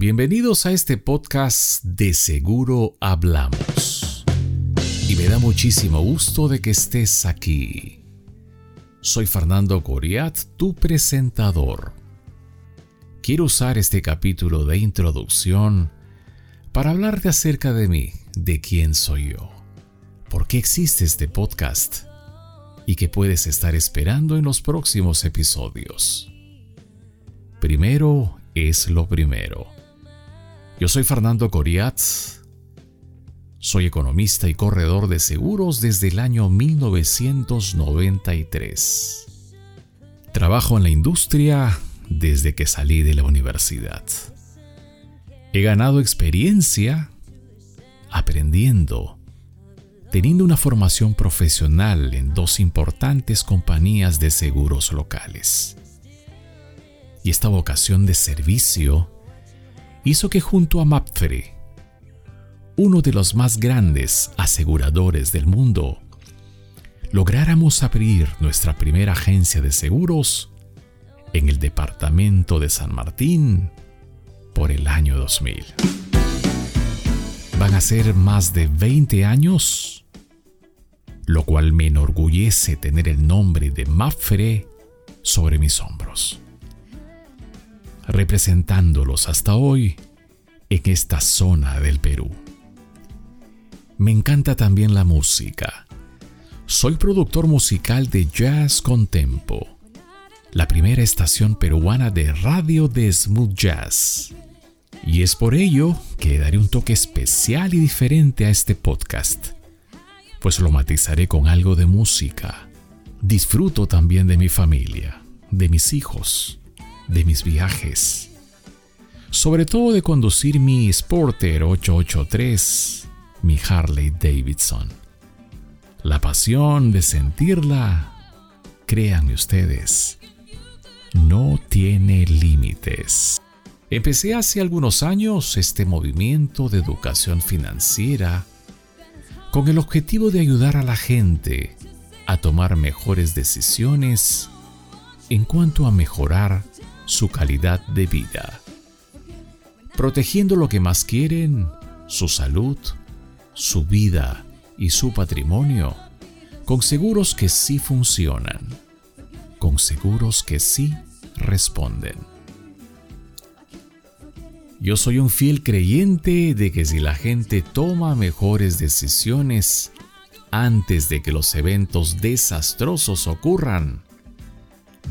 Bienvenidos a este podcast de Seguro Hablamos. Y me da muchísimo gusto de que estés aquí. Soy Fernando Coriat, tu presentador. Quiero usar este capítulo de introducción para hablarte acerca de mí, de quién soy yo, por qué existe este podcast y qué puedes estar esperando en los próximos episodios. Primero es lo primero. Yo soy Fernando Coriat. Soy economista y corredor de seguros desde el año 1993. Trabajo en la industria desde que salí de la universidad. He ganado experiencia aprendiendo teniendo una formación profesional en dos importantes compañías de seguros locales. Y esta vocación de servicio hizo que junto a Mapfre, uno de los más grandes aseguradores del mundo, lográramos abrir nuestra primera agencia de seguros en el departamento de San Martín por el año 2000. Van a ser más de 20 años lo cual me enorgullece tener el nombre de Mafre sobre mis hombros, representándolos hasta hoy en esta zona del Perú. Me encanta también la música. Soy productor musical de Jazz Contempo, la primera estación peruana de radio de smooth jazz. Y es por ello que daré un toque especial y diferente a este podcast pues lo matizaré con algo de música. Disfruto también de mi familia, de mis hijos, de mis viajes. Sobre todo de conducir mi Sporter 883, mi Harley Davidson. La pasión de sentirla, créanme ustedes, no tiene límites. Empecé hace algunos años este movimiento de educación financiera con el objetivo de ayudar a la gente a tomar mejores decisiones en cuanto a mejorar su calidad de vida, protegiendo lo que más quieren, su salud, su vida y su patrimonio, con seguros que sí funcionan, con seguros que sí responden. Yo soy un fiel creyente de que si la gente toma mejores decisiones antes de que los eventos desastrosos ocurran,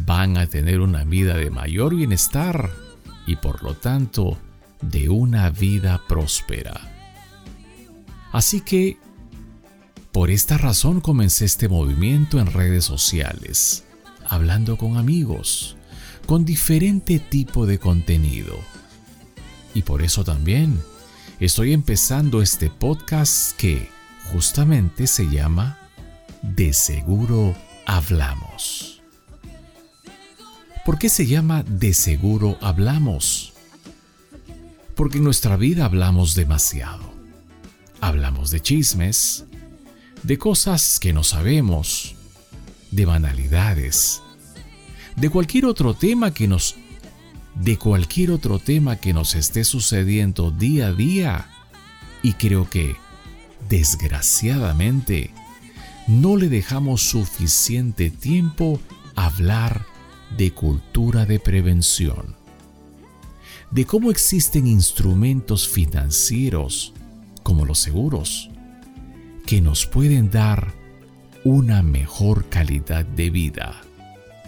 van a tener una vida de mayor bienestar y por lo tanto de una vida próspera. Así que, por esta razón comencé este movimiento en redes sociales, hablando con amigos, con diferente tipo de contenido y por eso también estoy empezando este podcast que justamente se llama De seguro hablamos. ¿Por qué se llama De seguro hablamos? Porque en nuestra vida hablamos demasiado. Hablamos de chismes, de cosas que no sabemos, de banalidades, de cualquier otro tema que nos de cualquier otro tema que nos esté sucediendo día a día. Y creo que, desgraciadamente, no le dejamos suficiente tiempo a hablar de cultura de prevención, de cómo existen instrumentos financieros, como los seguros, que nos pueden dar una mejor calidad de vida.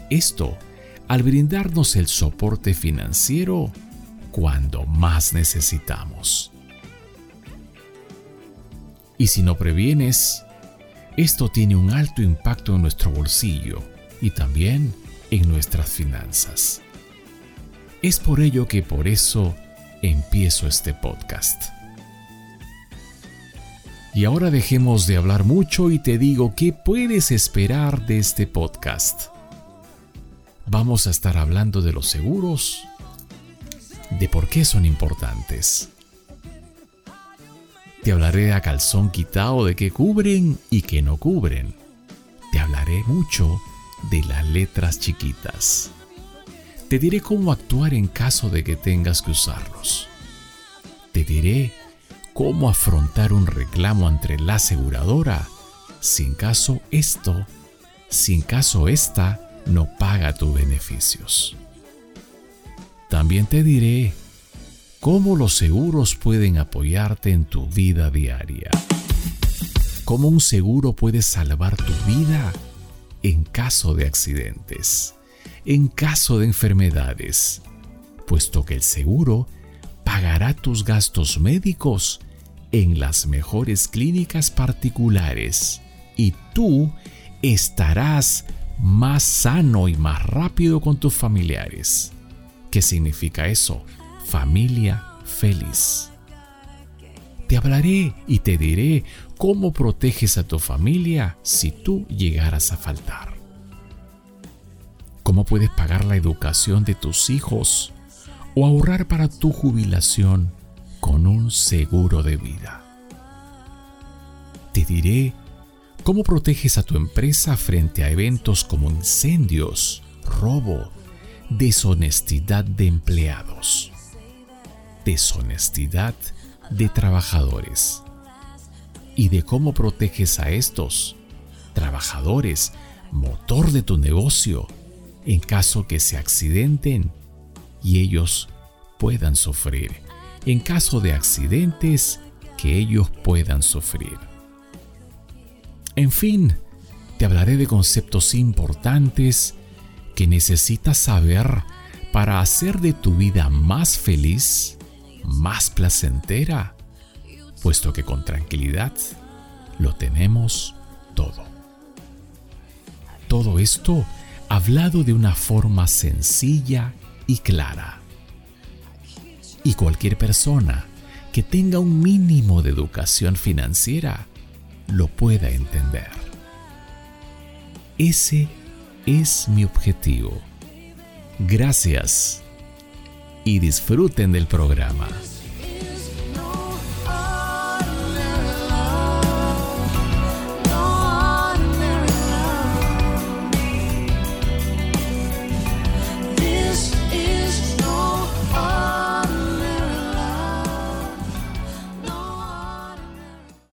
Esto al brindarnos el soporte financiero cuando más necesitamos. Y si no previenes, esto tiene un alto impacto en nuestro bolsillo y también en nuestras finanzas. Es por ello que por eso empiezo este podcast. Y ahora dejemos de hablar mucho y te digo qué puedes esperar de este podcast vamos a estar hablando de los seguros, de por qué son importantes. Te hablaré a calzón quitado de qué cubren y qué no cubren. Te hablaré mucho de las letras chiquitas. Te diré cómo actuar en caso de que tengas que usarlos. diré cómo afrontar un reclamo ante la aseguradora si en caso esto, si en caso esta no paga tus beneficios. También te diré cómo los seguros pueden apoyarte en tu vida diaria. Cómo un seguro puede salvar tu vida en caso de accidentes, en caso de enfermedades, puesto que el seguro pagará tus gastos médicos en las mejores clínicas particulares y tú estarás más sano y más rápido con tus familiares. ¿Qué significa eso? Familia feliz. Te hablaré y te diré cómo proteges a tu familia si tú llegaras a faltar. ¿Cómo puedes pagar la educación de tus hijos o ahorrar para tu jubilación con un seguro de vida? Te diré cómo proteges a tu empresa frente a eventos como incendios, robo, deshonestidad de empleados, deshonestidad de trabajadores y de cómo proteges a estos trabajadores, motor de tu negocio, en caso que se accidenten y ellos puedan sufrir, en caso de accidentes que ellos puedan sufrir. En fin, te hablaré de conceptos importantes que necesitas saber para hacer de tu vida más feliz, más placentera, puesto que con tranquilidad lo tenemos todo. Todo esto hablado de una forma sencilla y clara. Y cualquier persona que tenga un mínimo de educación financiera lo pueda entender. Ese es mi objetivo. Gracias y disfruten del programa.